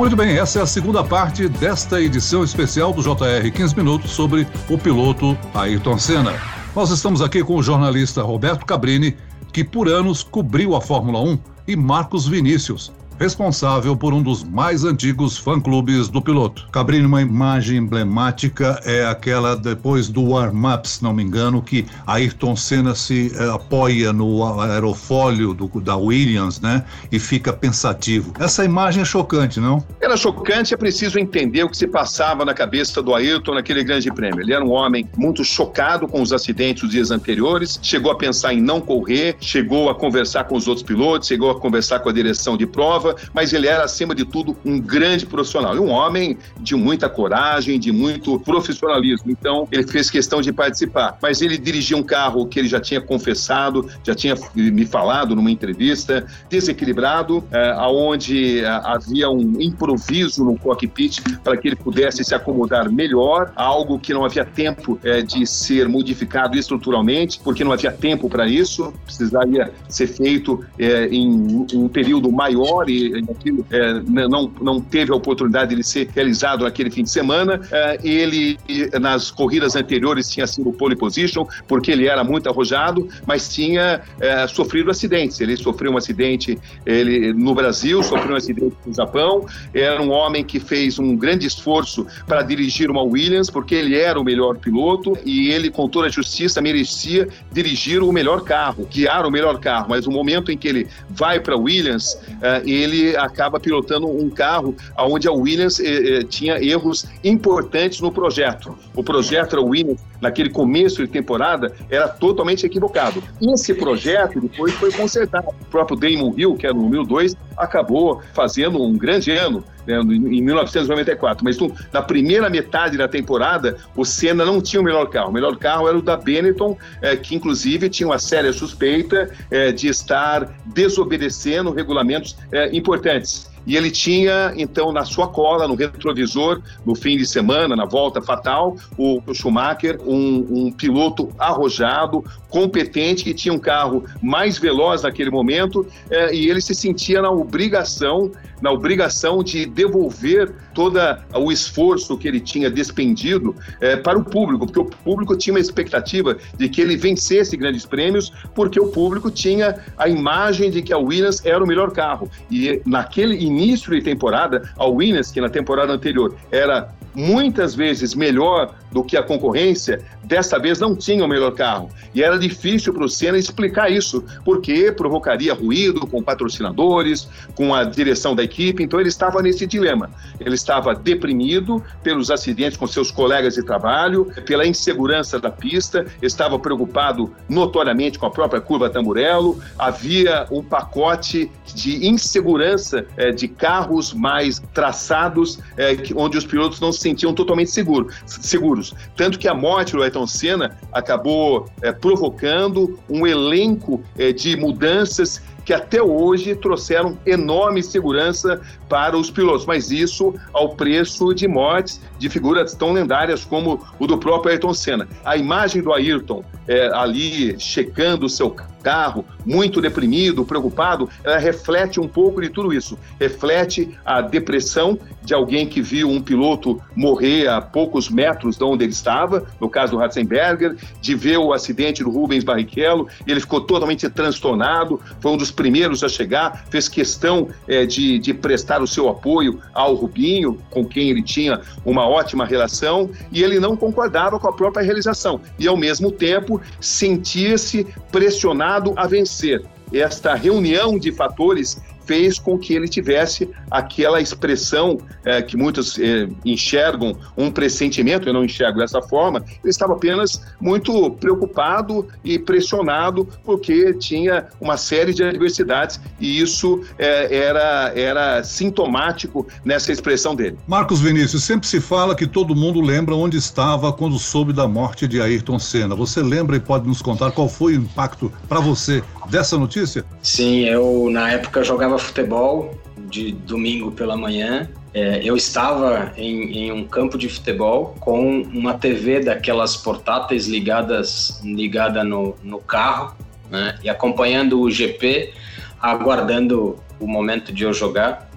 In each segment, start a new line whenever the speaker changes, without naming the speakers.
Muito bem, essa é a segunda parte desta edição especial do JR 15 Minutos sobre o piloto Ayrton Senna. Nós estamos aqui com o jornalista Roberto Cabrini, que por anos cobriu a Fórmula 1, e Marcos Vinícius, responsável por um dos mais antigos fã-clubes do piloto. Cabrini, uma imagem emblemática é aquela depois do warm-up, se não me engano, que Ayrton Senna se eh, apoia no aerofólio do, da Williams, né? E fica pensativo. Essa imagem é chocante, não?
Era chocante, é preciso entender o que se passava na cabeça do Ayrton naquele grande prêmio. Ele era um homem muito chocado com os acidentes dos dias anteriores, chegou a pensar em não correr, chegou a conversar com os outros pilotos, chegou a conversar com a direção de prova, mas ele era, acima de tudo, um grande profissional. E um homem de muita coragem, de muito profissionalismo. Então, ele fez questão de participar. Mas ele dirigia um carro que ele já tinha confessado, já tinha me falado numa entrevista, desequilibrado, é, aonde é, havia um improviso no cockpit para que ele pudesse se acomodar melhor, algo que não havia tempo é, de ser modificado estruturalmente, porque não havia tempo para isso, precisaria ser feito é, em um período maior e aquilo é, não, não teve a oportunidade de ser realizado naquele fim de semana. É, ele, nas corridas anteriores, tinha sido pole position, porque ele era muito arrojado, mas tinha é, sofrido acidentes. Ele sofreu um acidente ele, no Brasil, sofreu um acidente no Japão. Era um homem que fez um grande esforço para dirigir uma Williams, porque ele era o melhor piloto e ele, com toda a justiça, merecia dirigir o melhor carro, guiar o melhor carro. Mas o momento em que ele vai para Williams, uh, ele ele acaba pilotando um carro onde a Williams eh, eh, tinha erros importantes no projeto. O projeto da Williams, naquele começo de temporada, era totalmente equivocado. Esse projeto depois foi consertado. O próprio Damon Hill, que era no 2002, acabou fazendo um grande ano né, em 1994. Mas no, na primeira metade da temporada, o Senna não tinha o melhor carro. O melhor carro era o da Benetton, é, que inclusive tinha uma séria suspeita é, de estar desobedecendo regulamentos é, importantes. E ele tinha, então, na sua cola, no retrovisor, no fim de semana, na volta fatal, o Schumacher, um, um piloto arrojado, competente, que tinha um carro mais veloz naquele momento, eh, e ele se sentia na obrigação, na obrigação de devolver todo o esforço que ele tinha despendido eh, para o público, porque o público tinha uma expectativa de que ele vencesse grandes prêmios, porque o público tinha a imagem de que a Williams era o melhor carro. E naquele início de temporada, a Williams, que na temporada anterior era muitas vezes melhor do que a concorrência, dessa vez não tinha o melhor carro. E era difícil para o Senna explicar isso, porque provocaria ruído com patrocinadores, com a direção da equipe. Então ele estava nesse dilema. Ele estava deprimido pelos acidentes com seus colegas de trabalho, pela insegurança da pista, estava preocupado notoriamente com a própria curva Tamburello. Havia um pacote de insegurança é, de carros mais traçados, é, onde os pilotos não se sentiam totalmente seguro, seguros. Tanto que a morte do Ayrton Senna acabou é, provocando um elenco é, de mudanças que até hoje trouxeram enorme segurança para os pilotos, mas isso ao preço de mortes de figuras tão lendárias como o do próprio Ayrton Senna. A imagem do Ayrton é, ali checando o seu carro, muito deprimido, preocupado, ela reflete um pouco de tudo isso. Reflete a depressão de alguém que viu um piloto morrer a poucos metros de onde ele estava, no caso do Ratzenberger, de ver o acidente do Rubens Barrichello, ele ficou totalmente transtornado, foi um dos primeiros a chegar, fez questão é, de, de prestar o seu apoio ao Rubinho, com quem ele tinha uma ótima relação, e ele não concordava com a própria realização. E, ao mesmo tempo, sentia-se pressionado a vencer. Esta reunião de fatores fez com que ele tivesse aquela expressão é, que muitos é, enxergam um pressentimento, eu não enxergo dessa forma, ele estava apenas muito preocupado e pressionado porque tinha uma série de adversidades e isso é, era, era sintomático nessa expressão dele.
Marcos Vinícius, sempre se fala que todo mundo lembra onde estava quando soube da morte de Ayrton Senna. Você lembra e pode nos contar qual foi o impacto para você dessa notícia?
Sim, eu na época jogava futebol de domingo pela manhã. É, eu estava em, em, um campo de futebol com uma TV daquelas portáteis ligadas ligada no, no carro né, e acompanhando o GP, aguardando o momento de eu jogar.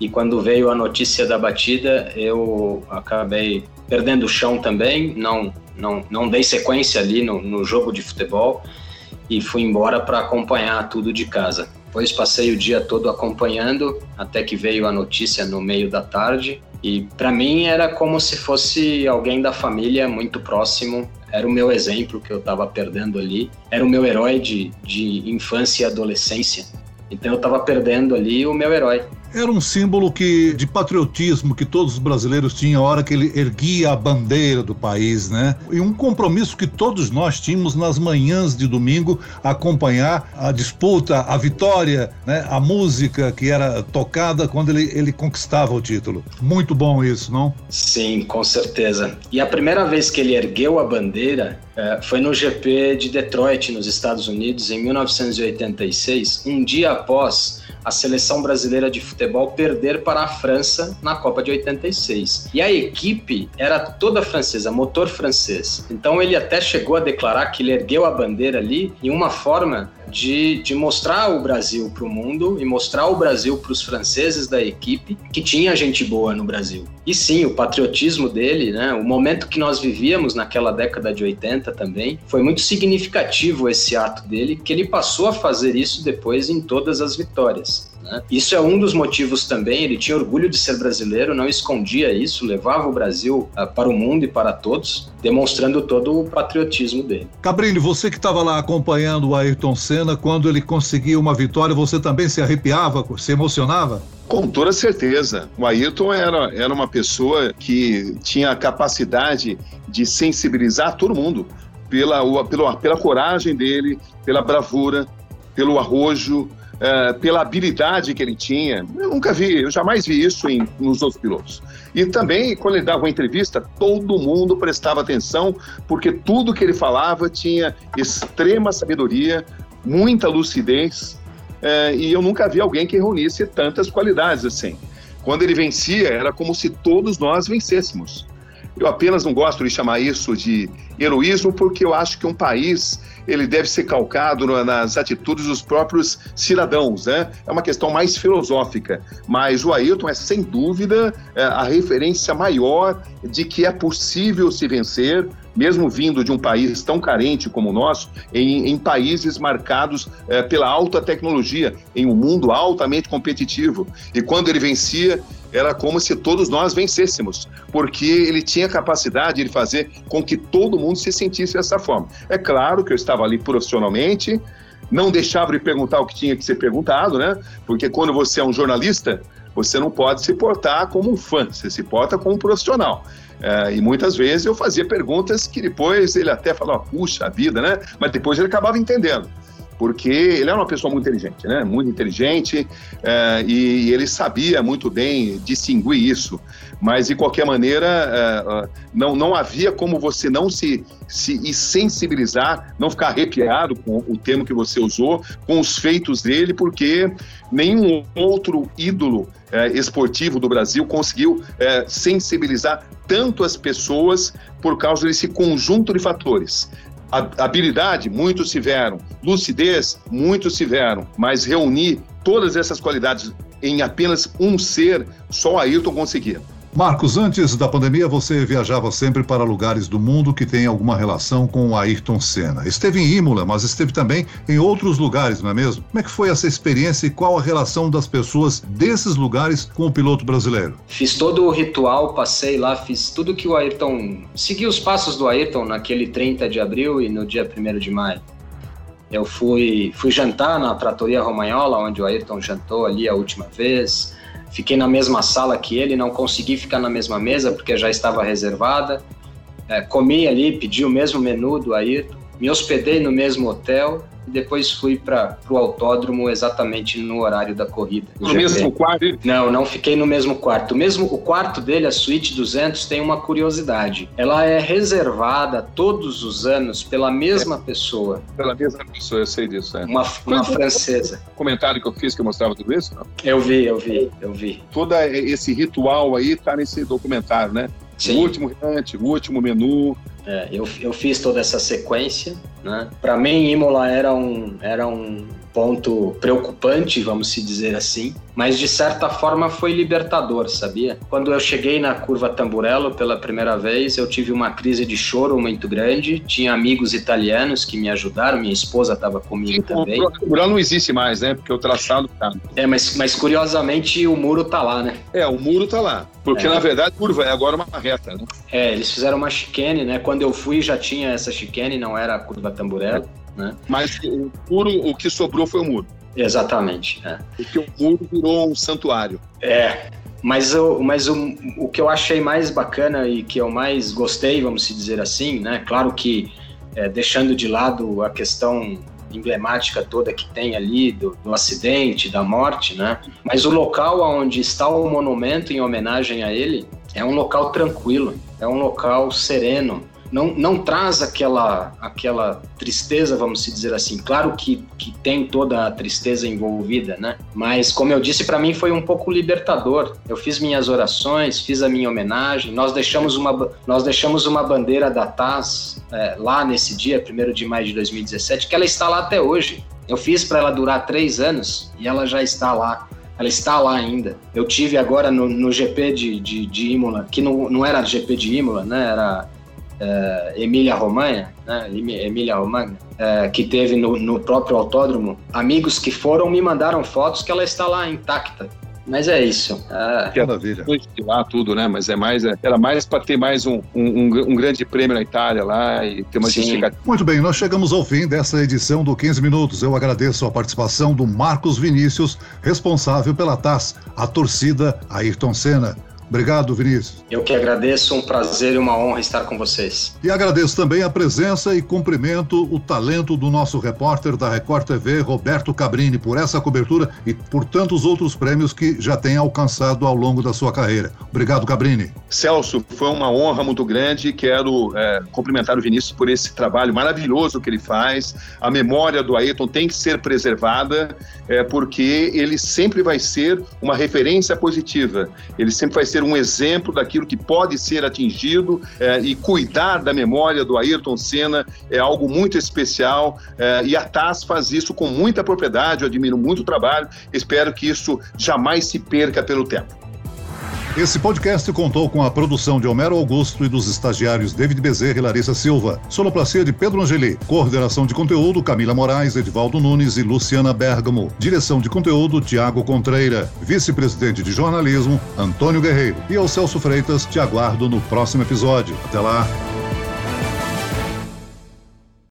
e quando veio a notícia da batida, eu acabei perdendo o chão também, não, não, não dei sequência ali no, no jogo de futebol e fui embora para acompanhar tudo de casa. Depois passei o dia todo acompanhando, até que veio a notícia no meio da tarde. E para mim era como se fosse alguém da família muito próximo. Era o meu exemplo que eu estava perdendo ali. Era o meu herói de, de infância e adolescência. Então eu estava perdendo ali o meu herói.
Era um símbolo que, de patriotismo que todos os brasileiros tinham a hora que ele erguia a bandeira do país, né? E um compromisso que todos nós tínhamos nas manhãs de domingo acompanhar a disputa, a vitória, né? A música que era tocada quando ele, ele conquistava o título. Muito bom isso, não?
Sim, com certeza. E a primeira vez que ele ergueu a bandeira é, foi no GP de Detroit, nos Estados Unidos, em 1986, um dia após a seleção brasileira de futebol perder para a França na Copa de 86. E a equipe era toda francesa, motor francês. Então ele até chegou a declarar que ele ergueu a bandeira ali em uma forma de, de mostrar o Brasil para o mundo e mostrar o Brasil para os franceses da equipe que tinha gente boa no Brasil. E sim, o patriotismo dele, né, o momento que nós vivíamos naquela década de 80 também, foi muito significativo esse ato dele, que ele passou a fazer isso depois em todas as vitórias. Né? Isso é um dos motivos também. Ele tinha orgulho de ser brasileiro, não escondia isso, levava o Brasil uh, para o mundo e para todos, demonstrando todo o patriotismo dele.
Cabrini, você que estava lá acompanhando o Ayrton Senna, quando ele conseguia uma vitória, você também se arrepiava, se emocionava?
Com toda certeza. O Ayrton era, era uma pessoa que tinha a capacidade de sensibilizar todo mundo pela, pela, pela coragem dele, pela bravura, pelo arrojo, é, pela habilidade que ele tinha. Eu nunca vi, eu jamais vi isso em, nos outros pilotos. E também, quando ele dava uma entrevista, todo mundo prestava atenção, porque tudo que ele falava tinha extrema sabedoria, muita lucidez, é, e eu nunca vi alguém que reunisse tantas qualidades assim. Quando ele vencia, era como se todos nós vencêssemos. Eu apenas não gosto de chamar isso de heroísmo, porque eu acho que um país ele deve ser calcado nas atitudes dos próprios cidadãos, né? É uma questão mais filosófica, mas o Ayrton é sem dúvida é, a referência maior de que é possível se vencer, mesmo vindo de um país tão carente como o nosso, em, em países marcados é, pela alta tecnologia, em um mundo altamente competitivo. E quando ele vencia, era como se todos nós vencêssemos, porque ele tinha capacidade de fazer com que todo mundo se sentisse dessa forma. É claro que eu estava ali profissionalmente, não deixava de perguntar o que tinha que ser perguntado, né? Porque quando você é um jornalista, você não pode se portar como um fã, você se porta como um profissional. É, e muitas vezes eu fazia perguntas que depois ele até falava, puxa vida, né? Mas depois ele acabava entendendo porque ele era uma pessoa muito inteligente, né? Muito inteligente é, e, ele sabia muito bem distinguir isso. Mas de qualquer maneira, é, não, não havia como você não se, se sensibilizar, não ficar arrepiado com o termo que você usou, com os feitos dele, porque nenhum outro ídolo é, esportivo do Brasil conseguiu sensibilizar tanto as pessoas por causa desse conjunto de fatores habilidade, muitos tiveram. Lucidez, muitos tiveram. Mas reunir todas essas qualidades em apenas um ser, só Ayrton conseguia.
Marcos, antes da pandemia você viajava sempre para lugares do mundo que têm alguma relação com o Ayrton Senna. Esteve em Imola, mas esteve também em outros lugares, não é mesmo? Como é que foi essa experiência e qual a relação das pessoas desses lugares com o piloto brasileiro?
Fiz todo o ritual, passei lá, fiz tudo que o Ayrton. Segui os passos do Ayrton naquele 30 de abril e no dia 1 de maio. Eu fui, fui jantar na Tratoria Romanhola, onde o Ayrton jantou ali a última vez Fiquei na mesma sala que ele, não consegui ficar na mesma mesa porque já estava reservada. É, comi ali, pedi o mesmo menu do Ayrton, me hospedei no mesmo hotel e depois fui para o autódromo exatamente no horário da corrida.
No GP. mesmo quarto?
Não, não fiquei no mesmo quarto. O mesmo o quarto dele, a suíte 200, tem uma curiosidade. Ela é reservada todos os anos pela mesma é. pessoa.
Pela mesma pessoa, eu sei disso. É.
Uma, uma francesa.
Comentário que eu fiz que eu mostrava tudo isso? Não?
Eu vi, eu vi, eu vi.
Todo esse ritual aí tá nesse documentário, né? Sim. O último rante, o último menu.
É, eu, eu fiz toda essa sequência Né? Para mim, Imola era um, era um ponto preocupante, vamos se dizer assim, mas de certa forma foi libertador, sabia? Quando eu cheguei na curva Tamburello pela primeira vez, eu tive uma crise de choro muito grande. Tinha amigos italianos que me ajudaram, minha esposa estava comigo Sim, também.
O Tamburello não existe mais, né? Porque o traçado tá.
É, mas, mas curiosamente o muro tá lá, né?
É, o muro tá lá. Porque é. na verdade curva é agora uma reta, né?
É, eles fizeram uma chicane, né? Quando eu fui já tinha essa chicane, não era a curva Tamburello. É. Né?
Mas o muro, o que sobrou foi o muro.
Exatamente.
É. Porque o muro virou um santuário.
É. Mas, eu, mas o, o que eu achei mais bacana e que eu mais gostei, vamos dizer assim, né? Claro que é, deixando de lado a questão emblemática toda que tem ali do, do, acidente, da morte, né? Mas o local onde está o monumento em homenagem a ele é um local tranquilo, é um local sereno, não, não traz aquela, aquela tristeza, vamos dizer assim. Claro que, que tem toda a tristeza envolvida, né? Mas, como eu disse, para mim foi um pouco libertador. Eu fiz minhas orações, fiz a minha homenagem. Nós deixamos uma, nós deixamos uma bandeira da TAS é, lá nesse dia, 1 de maio de 2017, que ela está lá até hoje. Eu fiz para ela durar três anos e ela já está lá ela está lá ainda. Eu tive agora no, no GP de, de, de, Imola, que não, não era GP de Imola, né? Era uh, Emília-Romanha, né, Emília-Romagna, uh, que teve no, no, próprio autódromo, amigos que foram me mandaram fotos que ela está lá intacta. Mas é isso.
Uh... Que maravilha. lá tudo, né? Mas é mais, é, era mais para ter mais um, um, um, grande prêmio na Itália lá e ter uma justificativa.
Muito bem, nós chegamos ao fim dessa edição do 15 Minutos. Eu agradeço a participação do Marcos Vinícius, responsável pela TAS, a torcida Ayrton Senna. Obrigado, Vinícius.
Eu que agradeço, um prazer e uma honra estar com vocês.
E agradeço também a presença e cumprimento o talento do nosso repórter da Record TV, Roberto Cabrini, por essa cobertura e por tantos outros prêmios que já tem alcançado ao longo da sua carreira. Obrigado, Cabrini.
Celso, foi uma honra muito grande. Quero é, cumprimentar o Vinícius por esse trabalho maravilhoso que ele faz. A memória do Ayrton tem que ser preservada, é, porque ele sempre vai ser uma referência positiva. Ele sempre vai ser ser um exemplo daquilo que pode ser atingido é, e cuidar da memória do Ayrton Senna é algo muito especial é, e a TAS faz isso com muita propriedade, eu admiro muito o trabalho, espero que isso jamais se perca pelo tempo.
Esse podcast contou com a produção de Homero Augusto e dos estagiários David Bezerra e Larissa Silva. Sonoplastia de Pedro Angeli. Coordenação de conteúdo Camila Moraes, Edvaldo Nunes e Luciana Bergamo. Direção de conteúdo Tiago Contreira. Vice-presidente de jornalismo Antônio Guerreiro. E ao Celso Freitas, te aguardo no próximo episódio. Até lá.